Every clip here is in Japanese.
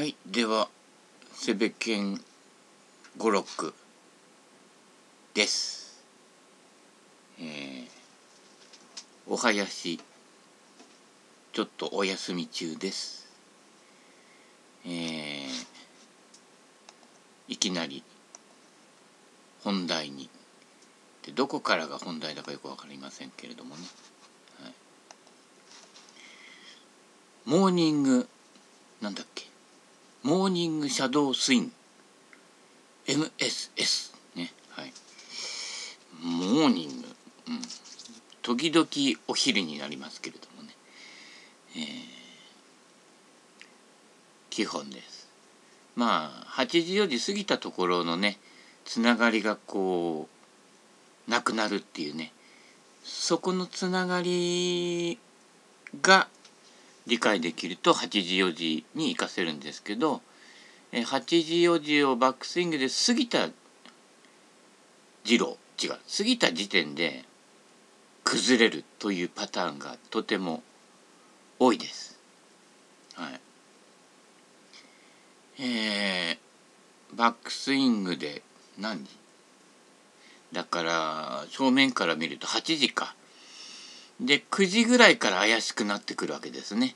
はいではセベケン五六です。えー、お囃子ちょっとお休み中です。えー、いきなり本題に。でどこからが本題だかよく分かりませんけれどもね、はい、モーニングなんだっけ？モーニングシャドースイング MSS ね。はい。モーニング、うん、時々お昼になりますけれどもね、えー、基本です。まあ8時4時過ぎたところのねつながりがこうなくなるっていうね。そこのつながりが理解できると8時4時に活かせるんですけど8時4時をバックスイングで過ぎた次郎違う過ぎた時点で崩れるというパターンがとても多いです。はい。えー、バックスイングで何時？だから正面から見ると8時か。で9時ぐらいから怪しくなってくるわけですね。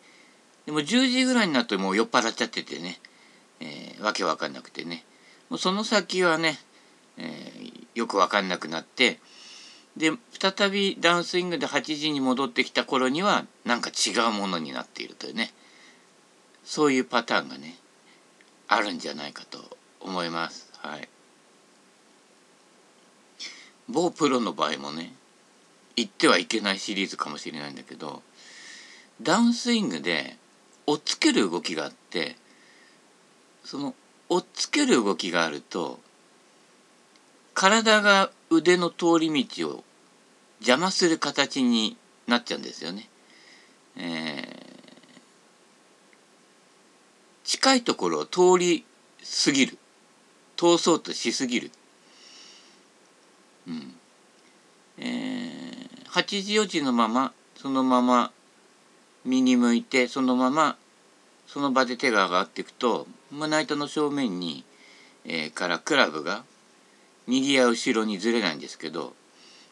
でも10時ぐらいになるともう酔っ払っちゃっててね、えー、わけわかんなくてね。もうその先はね、えー、よくわかんなくなって。で再びダウンスイングで8時に戻ってきた頃にはなんか違うものになっているというね。そういうパターンがねあるんじゃないかと思います。はい、某プロの場合もね言ってはいけないシリーズかもしれないんだけどダウンスイングで追っつける動きがあってその追っつける動きがあると体が腕の通り道を邪魔する形になっちゃうんですよね。えー、近いところを通り過ぎる通そうとしすぎる。うんえー、8時4時のままそのまま右向いてそのままその場で手が上がっていくと胸板の正面に、えー、からクラブが右や後ろにずれないんですけど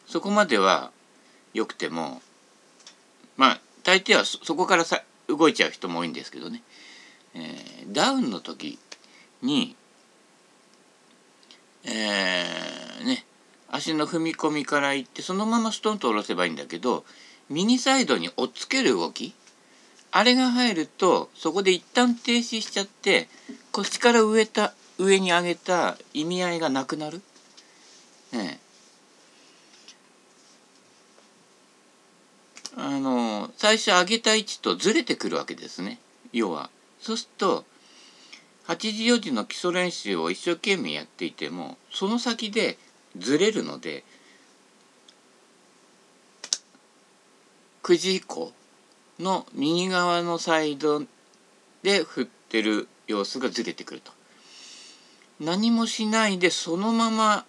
そこまではよくてもまあ大抵はそこからさ動いちゃう人も多いんですけどね、えー、ダウンの時にえー、ね足の踏み込みからいってそのままストンと下ろせばいいんだけど右サイドに追っつける動きあれが入るとそこで一旦停止しちゃって腰から上た上に上げた意味合いがなくなる。ね、あの最初上げた位置とずれてくるわけですね要は。そうすると8時4時の基礎練習を一生懸命やっていてもその先でずれるので9時以降の右側のサイドで振ってる様子がずれてくると。何もしないでそのままっ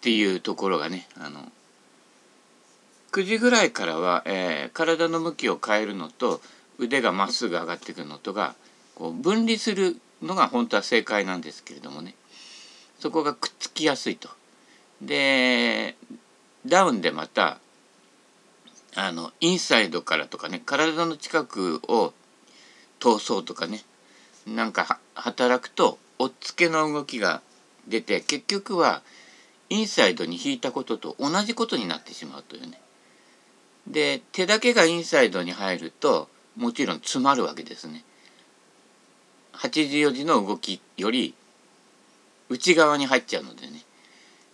ていうところがねあの9時ぐらいからは、えー、体の向きを変えるのと腕がまっすぐ上がってくるのとがこう分離するのが本当は正解なんですけれどもねそこがくっつきやすいと。でダウンでまたあのインサイドからとかね体の近くを通そうとかねなんか働くと押っつけの動きが出て結局はインサイドに引いたことと同じことになってしまうというね。で手だけがインサイドに入るともちろん詰まるわけですね。84時の動きより内側に入っちゃうのでね。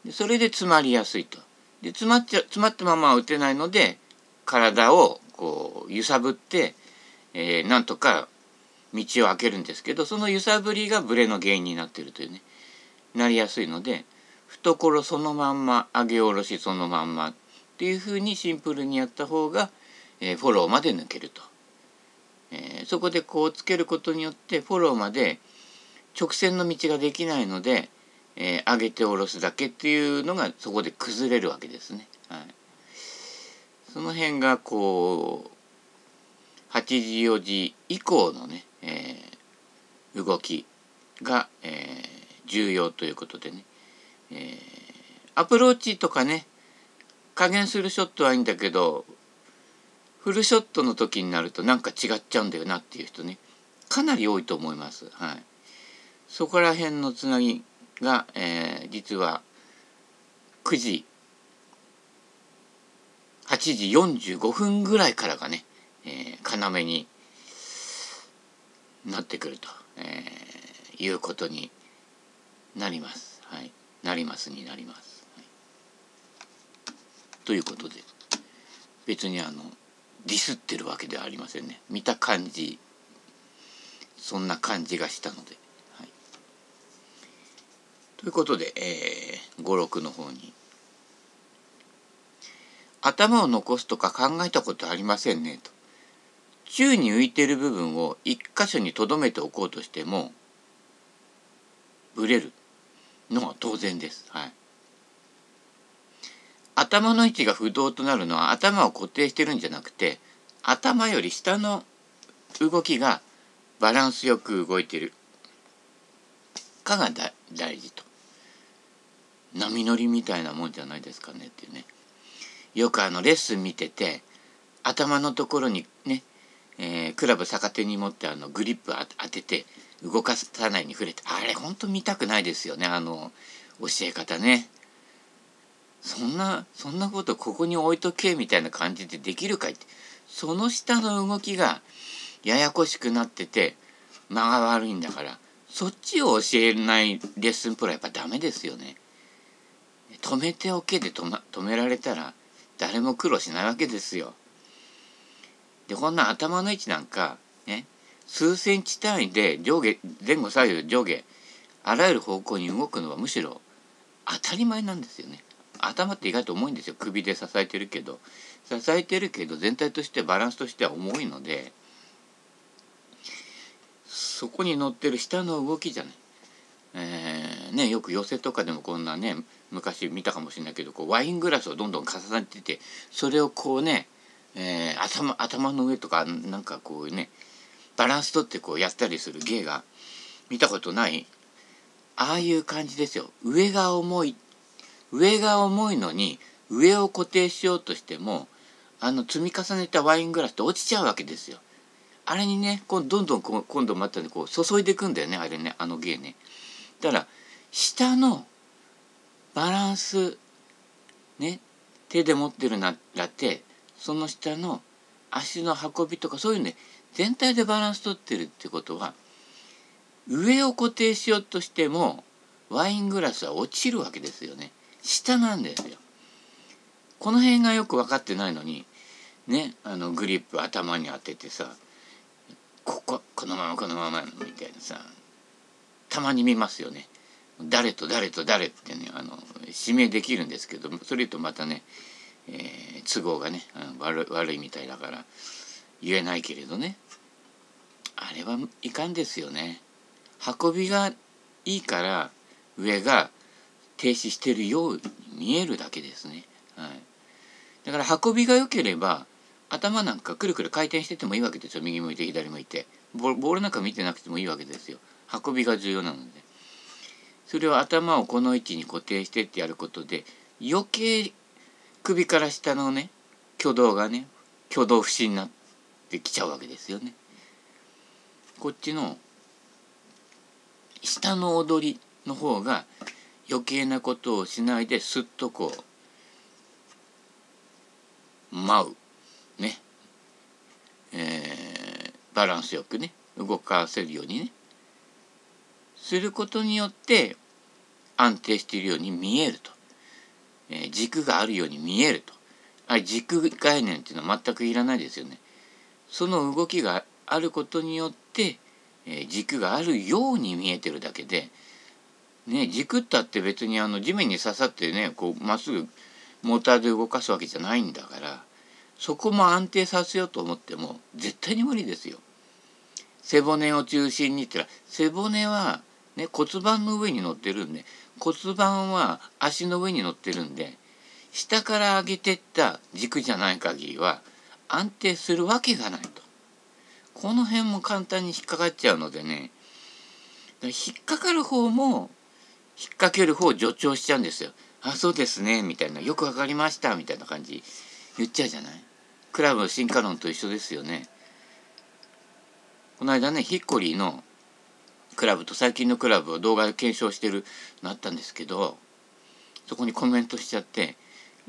でそれで詰まりやすいと。で詰まっちゃ詰まったまま打てないので体をこう揺さぶって、えー、なんとか道を開けるんですけどその揺さぶりがブレの原因になってるというね。なりやすいので懐そのまんま上げ下ろしそのまんまっていうふうにシンプルにやった方が、えー、フォローまで抜けると、えー、そこでこうつけることによってフォローまで直線の道ができないので、えー、上げて下ろすだけっていうのがそこで崩れるわけですね。はいその辺がこう8時4時以降のね、えー、動きが、えー、重要ということでね、えー、アプローチとかね加減するショットはいいんだけどフルショットの時になるとなんか違っちゃうんだよなっていう人ねかなり多いと思います。はい、そこら辺のつなぎが、えー、実は9時8時45分ぐらいからがね、えー、要になってくると、えー、いうことになります。はい、なりますになります。はい、ということで別にあのディスってるわけではありませんね。見た感じそんな感じがしたので。ということで、えー、語録の方に。頭を残すとか考えたことありませんねと。宙に浮いてる部分を一箇所に留めておこうとしてもブレるのは当然です。はい。頭の位置が不動となるのは頭を固定してるんじゃなくて頭より下の動きがバランスよく動いてるかが大事と波乗りみたいなもんじゃないですかねっていうね。よくあのレッスン見てて頭のところにね、えー、クラブ逆手に持ってあのグリップ当てて動かさないに触れてあれほんと見たくないですよねあの教え方ね。そんなそんなことここに置いとけみたいな感じでできるかいって。その下の動きがややこしくなってて間が悪いんだからそっちを教えないレッスンプロはやっぱダメですよね。止めておけで止,、ま、止められたら誰も苦労しないわけですよ。でこんな頭の位置なんかね数センチ単位で上下前後左右上下あらゆる方向に動くのはむしろ当たり前なんですよね。頭って意外と重いんですよ首で支えてるけど支えてるけど全体としてバランスとしては重いのでそこに乗ってる下の動きじゃない。えー、ね、よく寄せとかでもこんなね昔見たかもしれないけどこうワイングラスをどんどん重ねててそれをこうね、えー、頭頭の上とかなんかこうねバランスとってこうやったりする芸が見たことないああいう感じですよ上が重い上が重いのに上を固定しようとしてもあの積み重ねたワイングラスって落ちちゃうわけですよ。あれにねこうどんどんこう今度またねこう注いでいくんだよねあれねあの芸ね。だから下のバランスね手で持ってるならってその下の足の運びとかそういうね全体でバランス取ってるってことは上を固定しようとしてもワイングラスは落ちるわけですよね下なんですよこの辺がよく分かってないのにねあのグリップ頭に当ててさこここのままこのままみたいなさたまに見ますよね。誰と誰と誰ってねあの指名できるんですけどそれとまたね、えー、都合がね悪悪いみたいだから言えないけれどねあれはいかんですよね。運びがいいから上が停止してるように見えるだけですね。はい、だから運びが良ければ頭なんかくるくる回転しててもいいわけですよ。右向いて左向いて。ボールなんか見てなくてもいいわけですよ。運びが重要なので。それを頭をこの位置に固定してってやることで余計首から下のね挙動がね挙動不審になってきちゃうわけですよね。こっちの下の踊りの方が余計なことをしないですっとこう舞うね、えー、バランスよくね動かせるようにね。することによって安定しているように見えると、えー、軸があるように見えるとあ軸概念っていうのは全くいらないですよね。その動きがあることによって、えー、軸があるように見えてるだけで、ね、軸ったって別にあの地面に刺さってねこうまっすぐモーターで動かすわけじゃないんだからそこも安定させようと思っても絶対に無理ですよ。背骨を中心にって言ったら背骨は、ね、骨盤の上に乗ってるんで骨盤は足の上に乗ってるんで下から上げてった軸じゃない限りは安定するわけがないと。この辺も簡単に引っかかっちゃうのでね引っかかる方も引っ掛ける方を助長しちゃうんですよ。あそうですねみたいなよくわかりましたみたいな感じ言っちゃうじゃないクラブの進化論と一緒ですよねこの間ねヒッコリーのクラブと最近のクラブを動画で検証してるのあったんですけどそこにコメントしちゃって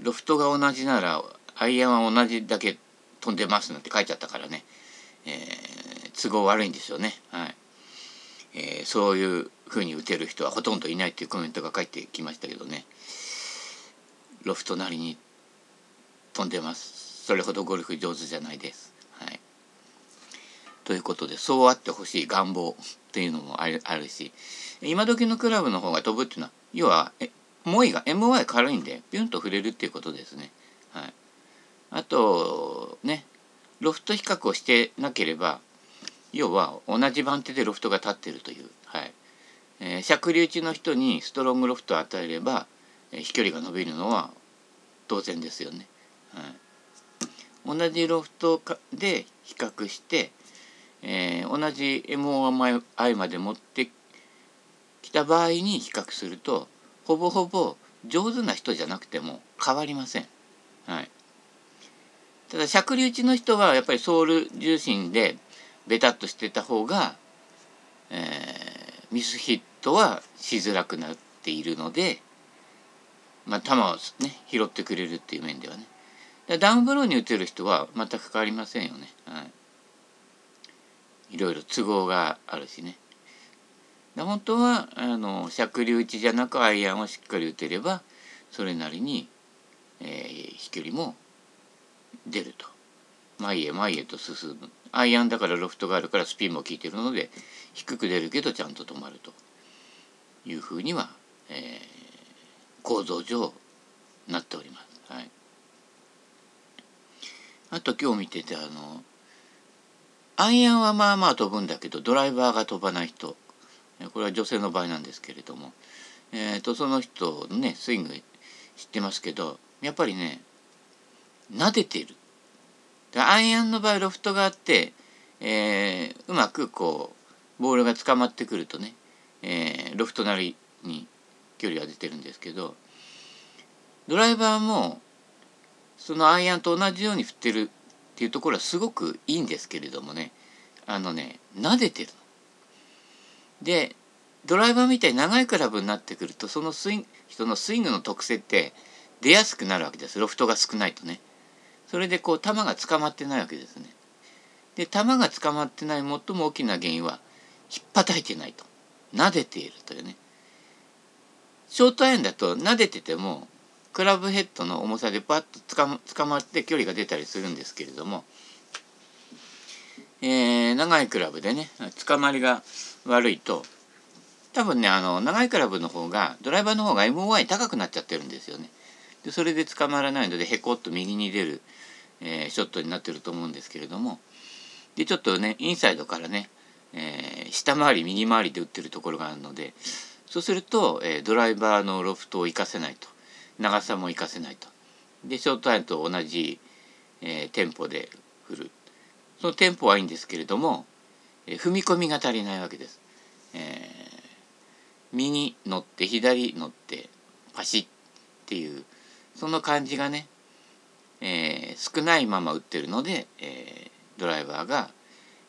ロフトが同じならアイアンは同じだけ飛んでますなんて書いちゃったからね、えー、都合悪いんですよね。はい。えー、そういうふうに打てる人はほとんどいないっていうコメントが返ってきましたけどね。ロフトなりに飛んでます。それほどゴルフ上手じゃないです。はい、ということでそうあってほしい願望。っていうのもあるあるし。今時のクラブの方が飛ぶっていうのは要はえが MY 軽いんでピュンと触れるっていうことですね。はい、あとねロフト比較をしてなければ要は同じ番手でロフトが立ってるという、はい。えー、尺流打ちの人にストロングロフトを与えればえ飛距離が伸びるのは当然ですよね。はい、同じロフトで比較して、えー、同じ MOI まで持ってきた場合に比較するとほぼほぼ上手な人じゃなくても変わりません。はい、ただ尺流打ちの人はやっぱりソウル重心でベタっとしてた方が、えー、ミスヒットはしづらくなっているのでまあ、球をね拾ってくれるっていう面ではね。ダウンブローに打てる人は全く変わりませんよね、はい、いろいろ都合があるしね。で本当はあの尺流打ちじゃなくアイアンをしっかり打てればそれなりに、えー、飛距離も出ると。前へ前へと進む。アイアンだからロフトがあるからスピンも効いてるので低く出るけどちゃんと止まると。いうふうには、えー、構造上なっております。はい、あと今日見ててあのアイアンはまあまあ飛ぶんだけどドライバーが飛ばない人これは女性の場合なんですけれども、えーと、その人のねスイング知ってますけどやっぱりね撫でてる。アイアンの場合ロフトがあって、えー、うまくこうボールが捕まってくるとね、えー、ロフトなりに距離が出てるんですけどドライバーもそのアイアンと同じように振ってるっていうところはすごくいいんですけれどもねあのね撫でてる。でドライバーみたいに長いクラブになってくるとそのスイン人のスイングの特性って出やすくなるわけですロフトが少ないとね。それでこう球が捕まってないわけですね。で球が捕まってない最も大きな原因は引っ叩いてないと撫でているというねショートアイアンだと撫でててもクラブヘッドの重さでパッとつか捕まって距離が出たりするんですけれども、えー、長いクラブでね捕まりが悪いと多分ねあの長いクラブの方がドライバーの方が MOI 高くなっちゃってるんですよね。でそれで捕まらないのでへこっと右に出る、えー、ショットになってると思うんですけれどもでちょっとねインサイドからね、えー、下回り右回りで打ってるところがあるのでそうすると、えー、ドライバーのロフトを活かせないと長さも活かせないと。でショートアイアンと同じ、えー、テンポで振る。そのテンポはいいんですけれども、えー、踏み込みが足りないわけです、えー、右乗って左乗ってパシッっていうその感じがね、えー、少ないまま打ってるので、えー、ドライバーが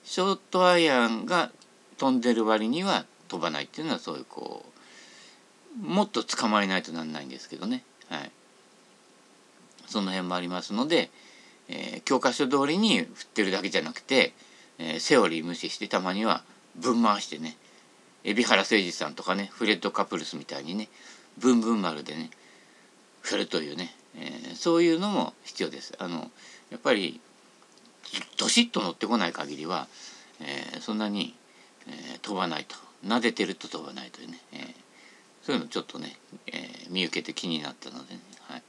ショートアイアンが飛んでる割には飛ばないっていうのはそういうこうもっと捕まえないとなんないんですけどね、はい、その辺もありますので、えー、教科書通りに振ってるだけじゃなくて、えー、セオリー無視してたまにはぶん回してね海老原誠司さんとかねフレッド・カプルスみたいにねブンブン丸でね振るというね、えー、そういうのも必要です。あのやっぱりどしっと乗ってこない限りは、えー、そんなに、えー、飛ばないと撫でてると飛ばないというね、えーそういうのちょっとね、え、見受けて気になったのでね、はい、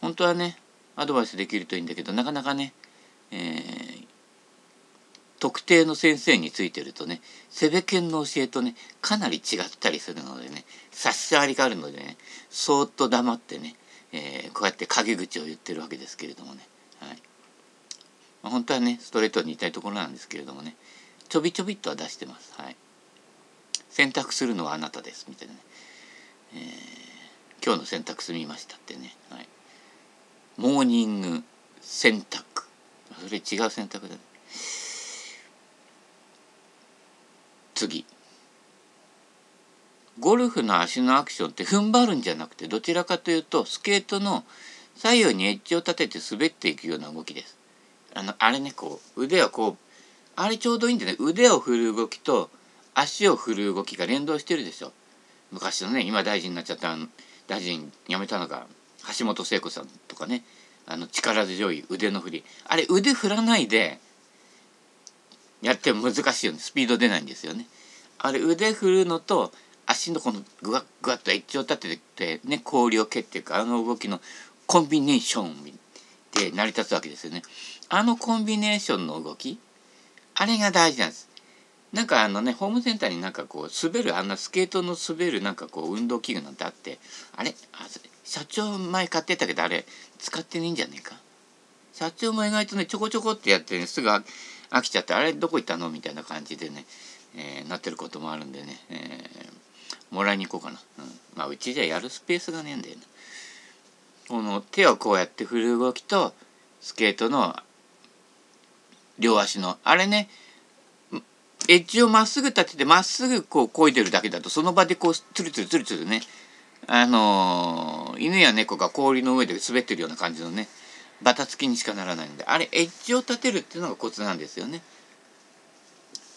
本当はねアドバイスできるといいんだけどなかなかね、えー、特定の先生についてるとねセベケンの教えとねかなり違ったりするのでね差し障りがあるのでねそーっと黙ってね、えー、こうやって陰口を言ってるわけですけれどもね、はい。まあ、本当はねストレートに言いたいところなんですけれどもねちょびちょびっとは出してます。はい。選択するのはあなたですみたいなね、えー、今日の選択済みましたってね、はい、モーニング選択それ違う選択だ。ね次。ゴルフの足のアクションって踏ん張るんじゃなくてどちらかというとスケートの左右にエッジを立てて滑っていくような動きです。あのあれねこう腕をこうあれちょうどいいんでね。腕を振る動きと足を振る動きが連動してるでしょ。昔のね今大臣になっちゃった大臣辞めたのが橋本聖子さんとかねあの力強い腕の振りあれ腕振らないでやっても難しいよねスピード出ないんですよね。あれ腕振るのと足のこのグワッグワッとエッジを立ててね氷を蹴っていくあの動きのコンビネーションで成り立つわけですよね。あのコンビネーションの動きあれが大事なんです。なんかあのねホームセンターになんかこう滑るあんなスケートの滑るなんかこう運動器具なんてあってあれ？あ社長前買ってたけどあれ使ってねえんじゃねえか？社長も意外とねちょこちょこってやって、ね、すぐ飽きちゃってあれどこ行ったの？みたいな感じでね、えー、なってることもあるんでね、えー、もらいに行こうかな、うん、まあうちじゃやるスペースがねえんだよな、この手をこうやって振る動きとスケートの両足のあれねエッジをまっすぐ立ててまっすぐこう漕いでるだけだとその場でこうツルツルツルツルね。あのー、犬や猫が氷の上で滑ってるような感じのねバタつきにしかならないのであれエッジを立てるっていうのがコツなんですよね。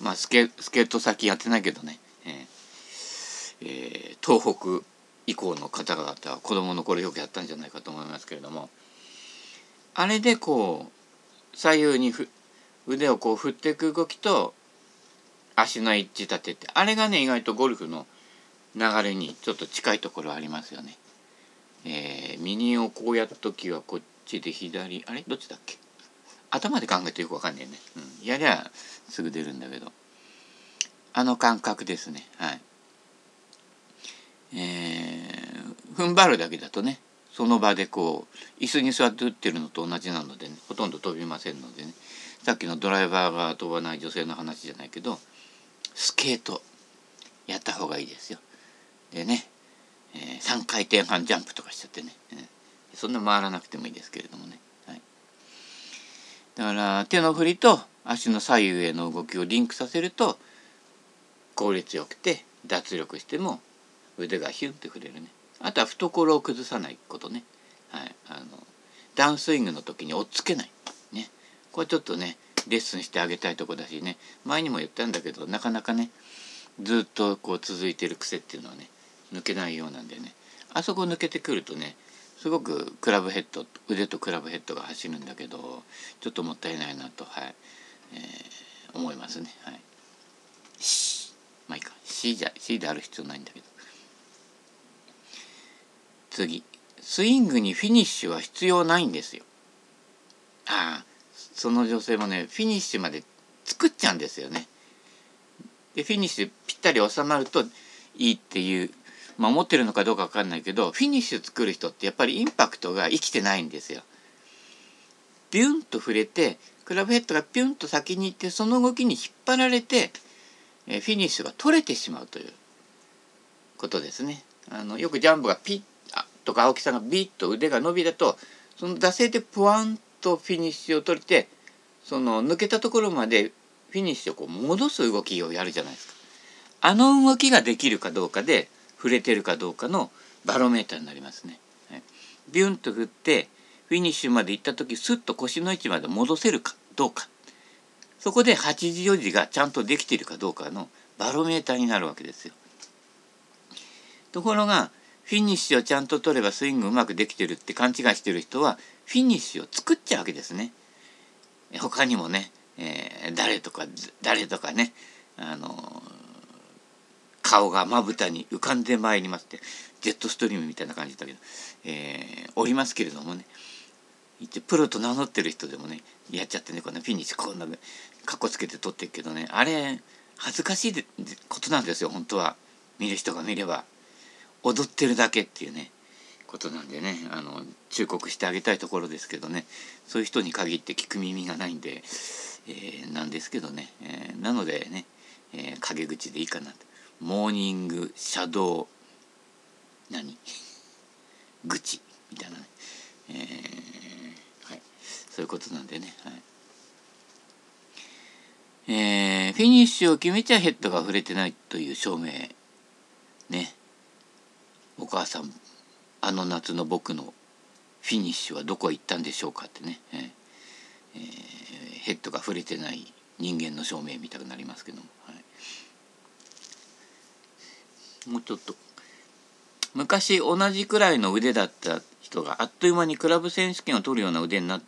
まあスケスケート先やってないけどね、えーえー、東北以降の方々は子供の頃よくやったんじゃないかと思いますけれども。あれでこう左右にふ腕をこう振っていく動きと足のエッジ立てて。あれがね意外とゴルフの流れにちょっと近いところありますよね。えー、右をこうやった時はこっちで左あれ？どっちだっけ？頭で考えてよくわかんないよね、うん、やりゃすぐ出るんだけど。あの感覚ですね。はい。えー、踏ん張るだけだとねその場でこう椅子に座って打ってるのと同じなのでねほとんど飛びませんのでね。さっきのドライバーが飛ばない女性の話じゃないけどスケートやった方がいいですよ。でね、えー、3回転半ジャンプとかしちゃってね、えー、そんな回らなくてもいいですけれどもね、はい、だから手の振りと足の左右への動きをリンクさせると効率よくて脱力しても腕がヒュンって振れるね。あとは懐を崩さないことね、はい、あのダウンスイングの時に追っつけない。ね。これちょっとねレッスンしてあげたいとこだしね。前にも言ったんだけどなかなかねずっとこう続いてる癖っていうのはね抜けないようなんでね。あそこ抜けてくるとねすごくクラブヘッド腕とクラブヘッドが走るんだけどちょっともったいないなとはい、えー、思いますね。はい。まあいいか。C じゃ C である必要ないんだけど。次。スイングにフィニッシュは必要ないんですよ。ああその女性もねフィニッシュまで作っちゃうんですよねでフィニッシュぴったり収まるといいっていうまあ思ってるのかどうか分かんないけどフィニッシュ作る人ってやっぱりインパクトが生きてないんですよ。ビュンと振れてクラブヘッドがピュンと先に行ってその動きに引っ張られてえフィニッシュが取れてしまうということですね。あのよくジャンボがピッとか青木さんがビッと腕が伸びだとその惰性でプワンとフィニッシュを取れてその抜けたところまでフィニッシュをこう戻す動きをやるじゃないですか。あの動きができるかどうかで振れてるかどうかのバロメーターになりますね。はい、ビュンと振ってフィニッシュまで行った時スッと腰の位置まで戻せるかどうかそこで8時4時がちゃんとできているかどうかのバロメーターになるわけですよ。ところがフィニッシュをちゃんと取ればスイングうまくできてるって勘違いしてる人はフィニッシュを作っちゃうわけですね。他にもね、えー、誰とか誰とかねあの顔がまぶたに浮かんでまいりますってジェットストリームみたいな感じだけど、えー、おりますけれどもね。一応プロと名乗ってる人でもねやっちゃってねこんなフィニッシュこんなかっこつけて撮ってるけどねあれ恥ずかしいことなんですよ本当は。見る人が見れば。踊ってるだけっていうね。ことなんでねあの忠告してあげたいところですけどねそういう人に限って聞く耳がないんで、えー、なんですけどね、えー、なのでね、えー、陰口でいいかなと。モーニングシャドウ何？愚痴みたいなね、え、はい、そういうことなんでね、はい。え、フィニッシュを決めちゃヘッドが触れてないという証明ね。お母さんあの夏の僕のフィニッシュはどこへ行ったんでしょうかってね、え、ヘッドが触れてない人間の証明みたくなりますけども、はい、もうちょっと。昔同じくらいの腕だった人があっという間にクラブ選手権を取るような腕になっ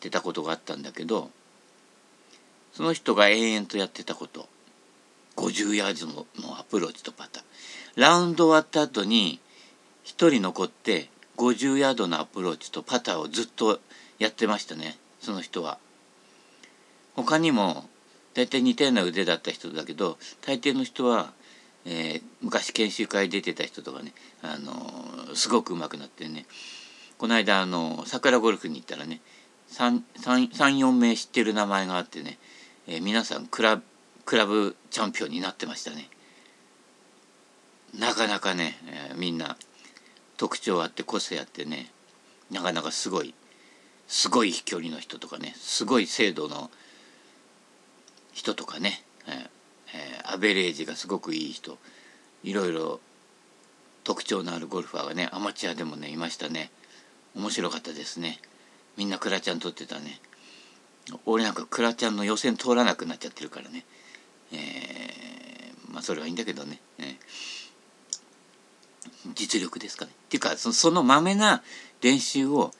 てたことがあったんだけどその人が延々とやってたこと。50ヤードのアプローチとパターラウンド終わった後に1人残って50ヤードのアプローチとパターをずっとやってましたねその人は。他にも大体似たような腕だった人だけど大抵の人は、えー、昔研修会出てた人とかね、あのー、すごく上手くなってねこの間、あのー、桜ゴルフに行ったらね34名知ってる名前があってねえー、皆さんクラクラブチャンピオンになってましたね。なかなかね、えー、みんな特徴あって個性あってねなかなかすごいすごい飛距離の人とかねすごい精度の人とかね、えーえー、アベレージがすごくいい人いろいろ特徴のあるゴルファーがねアマチュアでもねいましたね。面白かったですね。みんなクラちゃん取ってたね。俺なんかクラちゃんの予選通らなくなっちゃってるからね、えー、まあそれはいいんだけどね、えー、実力ですかね。っていうかそのまめな練習を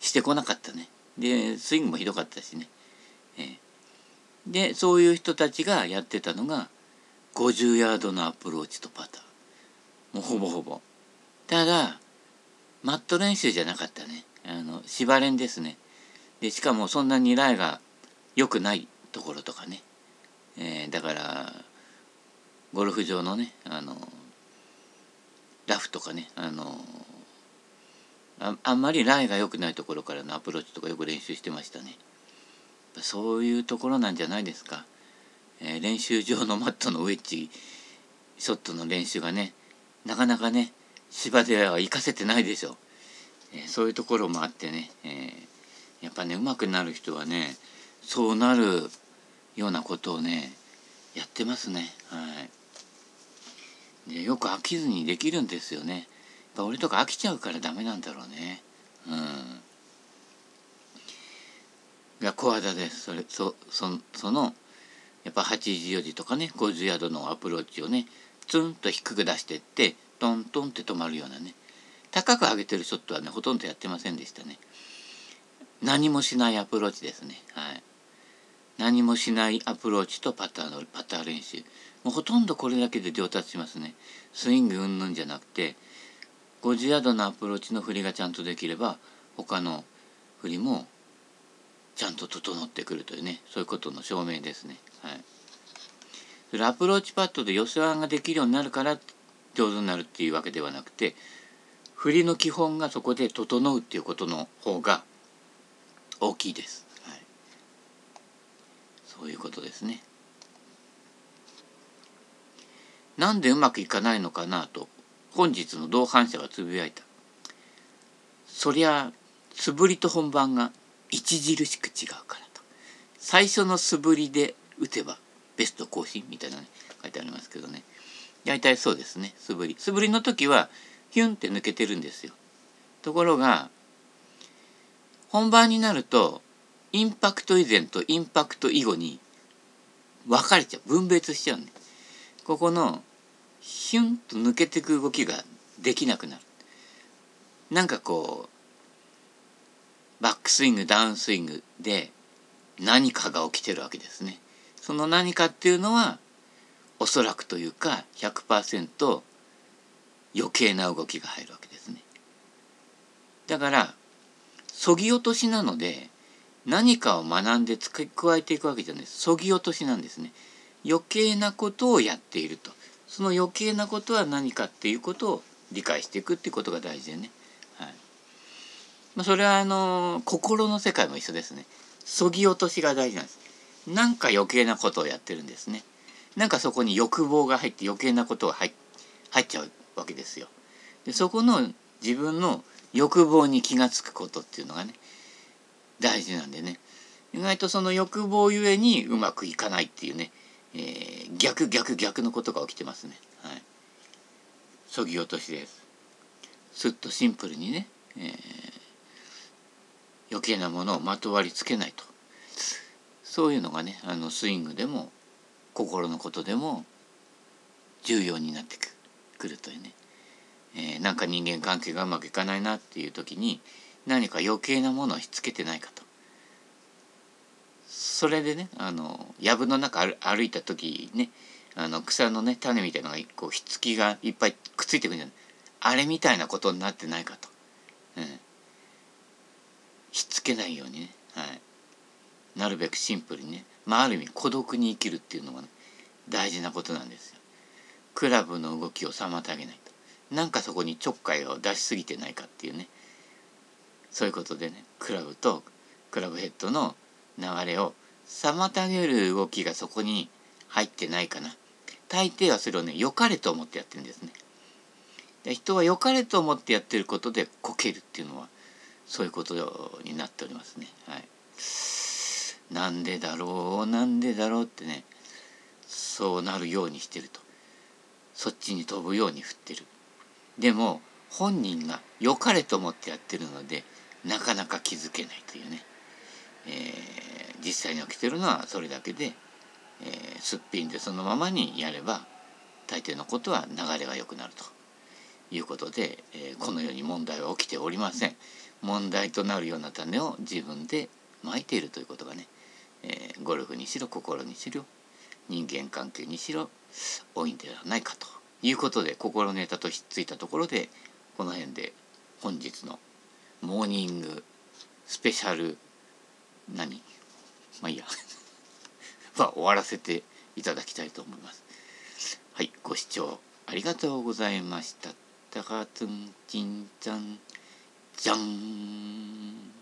してこなかったね。でスイングもひどかったしね、えー、でそういう人たちがやってたのが50ヤードのアプローチとパター。もうほぼほぼ。ただマット練習じゃなかったね。あの芝練ですね。でしかもそんなにライが良くないところとかね、えー、だからゴルフ場のねあのラフとかねあのああんまりライが良くないところからのアプローチとかよく練習してましたね。そういうところなんじゃないですか、えー、練習場のマットのウェッジショットの練習がねなかなかね芝では行かせてないでしょ、えー、そういうところもあってね、えーやっぱね上手くなる人はねそうなるようなことをねやってますね。はい。でよく飽きずにできるんですよねやっぱ俺とか飽きちゃうからダメなんだろうねうんが小技ですそれそそそのやっぱ8時4時とかね50ヤードのアプローチをねツンと低く出してってトントンって止まるようなね高く上げてるショットはねほとんどやってませんでしたね。何もしないアプローチですね。はい。何もしないアプローチとパターのパター練習。もうほとんどこれだけで上達しますね。スイングうんぬんじゃなくて、50ヤードのアプローチの振りがちゃんとできれば、他の振りもちゃんと整ってくるというね、そういうことの証明ですね。はい。それアプローチパットで寄せワンができるようになるから上手になるっていうわけではなくて、振りの基本がそこで整うっていうことの方が大きいです、はい、そういうことですねなんでうまくいかないのかなと本日の同伴者がつぶやいた。そりゃ素振りと本番が著しく違うからと。最初の素振りで打てばベスト更新みたいなね書いてありますけどね。大体そうですね素振り。素振りの時はヒュンって抜けてるんですよ。ところが本番になるとインパクト以前とインパクト以後に分かれちゃう。分別しちゃうねここのヒュンと抜けてく動きができなくなる。なんかこうバックスイングダウンスイングで何かが起きてるわけですね。その何かっていうのはおそらくというか100%余計な動きが入るわけですね。だからそぎ落としなので何かを学んで付け加えていくわけじゃない。ですそぎ落としなんですね。余計なことをやっていると。その余計なことは何かっていうことを理解していくっていうことが大事でね、はい。まあ、それはあの心の世界も一緒ですね。そぎ落としが大事なんです。なんか余計なことをやってるんですね。なんかそこに欲望が入って余計なことが入入っちゃうわけですよ。でそこの自分の欲望に気が付くことっていうのがね大事なんでね。意外とその欲望ゆえにうまくいかないっていうね、えー、逆逆逆のことが起きてますね。はい。そぎ落としです。すっとシンプルにね、えー、余計なものをまとわりつけないとそういうのがねあのスイングでも心のことでも重要になってくるというね、えー、なんか人間関係がうまくいかないなっていう時に何か余計なものをしつけてないかとそれでねあの藪の中歩いた時ねあの草のね種みたいなのがこうひっつきがいっぱいくっついてくるんじゃない。あれみたいなことになってないかと、うん、ひっつけないようにね、はい、なるべくシンプルにね、まあ、ある意味孤独に生きるっていうのが、ね、大事なことなんですよ。クラブの動きを妨げないと。なんかそこにちょっかいを出しすぎてないかっていうね。そういうことでねクラブとクラブヘッドの流れを妨げる動きがそこに入ってないかな大抵はそれをね良かれと思ってやってるんですね。で人は良かれと思ってやってることでこけるっていうのはそういうことになっておりますね。はい、なんでだろうなんでだろうってねそうなるようにしてるとそっちに飛ぶように振ってる。でも本人が良かれと思ってやってるのでなかなか気づけないというね、えー、実際に起きてるのはそれだけで、えー、すっぴんでそのままにやれば大抵のことは流れが良くなるということで、えー、このように問題は起きておりません。問題となるような種を自分でまいているということがね、えー、ゴルフにしろ心にしろ人間関係にしろ多いんではないかということで心ネタとひっついたところでこの辺で本日のモーニングスペシャル何？まあいいや は終わらせていただきたいと思います。はいご視聴ありがとうございました。たかつんちんちゃんじゃん